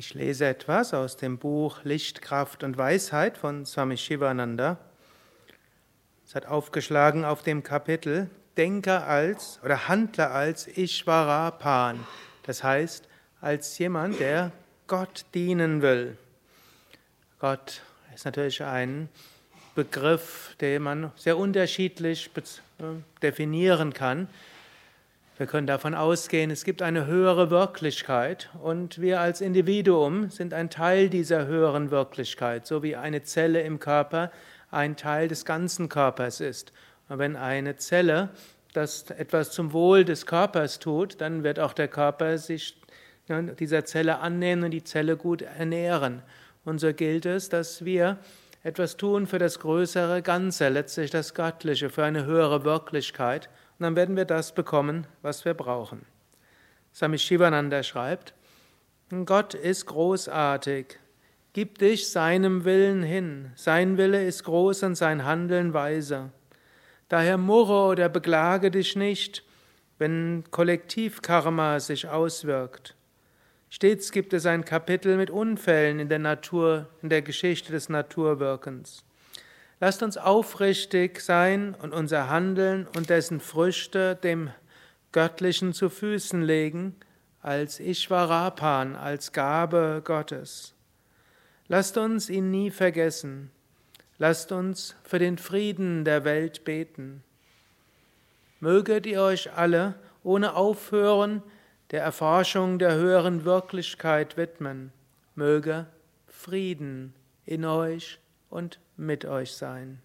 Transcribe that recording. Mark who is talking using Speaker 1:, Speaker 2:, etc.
Speaker 1: Ich lese etwas aus dem Buch Licht, Kraft und Weisheit von Swami Shivananda. Es hat aufgeschlagen auf dem Kapitel Denke als oder handle als Ishvarapan. Das heißt, als jemand, der Gott dienen will. Gott ist natürlich ein Begriff, den man sehr unterschiedlich äh, definieren kann. Wir können davon ausgehen, es gibt eine höhere Wirklichkeit und wir als Individuum sind ein Teil dieser höheren Wirklichkeit, so wie eine Zelle im Körper ein Teil des ganzen Körpers ist. Und wenn eine Zelle das etwas zum Wohl des Körpers tut, dann wird auch der Körper sich dieser Zelle annehmen und die Zelle gut ernähren. Und so gilt es, dass wir etwas tun für das größere Ganze, letztlich das Göttliche, für eine höhere Wirklichkeit. Und dann werden wir das bekommen, was wir brauchen. Swami Shivananda schreibt, Gott ist großartig. Gib dich seinem Willen hin. Sein Wille ist groß und sein Handeln weise. Daher murre oder beklage dich nicht, wenn Kollektivkarma sich auswirkt. Stets gibt es ein Kapitel mit Unfällen in der Natur, in der Geschichte des Naturwirkens. Lasst uns aufrichtig sein und unser Handeln und dessen Früchte dem Göttlichen zu Füßen legen, als Ishvarapan, als Gabe Gottes. Lasst uns ihn nie vergessen. Lasst uns für den Frieden der Welt beten. Möget ihr euch alle ohne Aufhören der Erforschung der höheren Wirklichkeit widmen. Möge Frieden in euch und mit euch sein.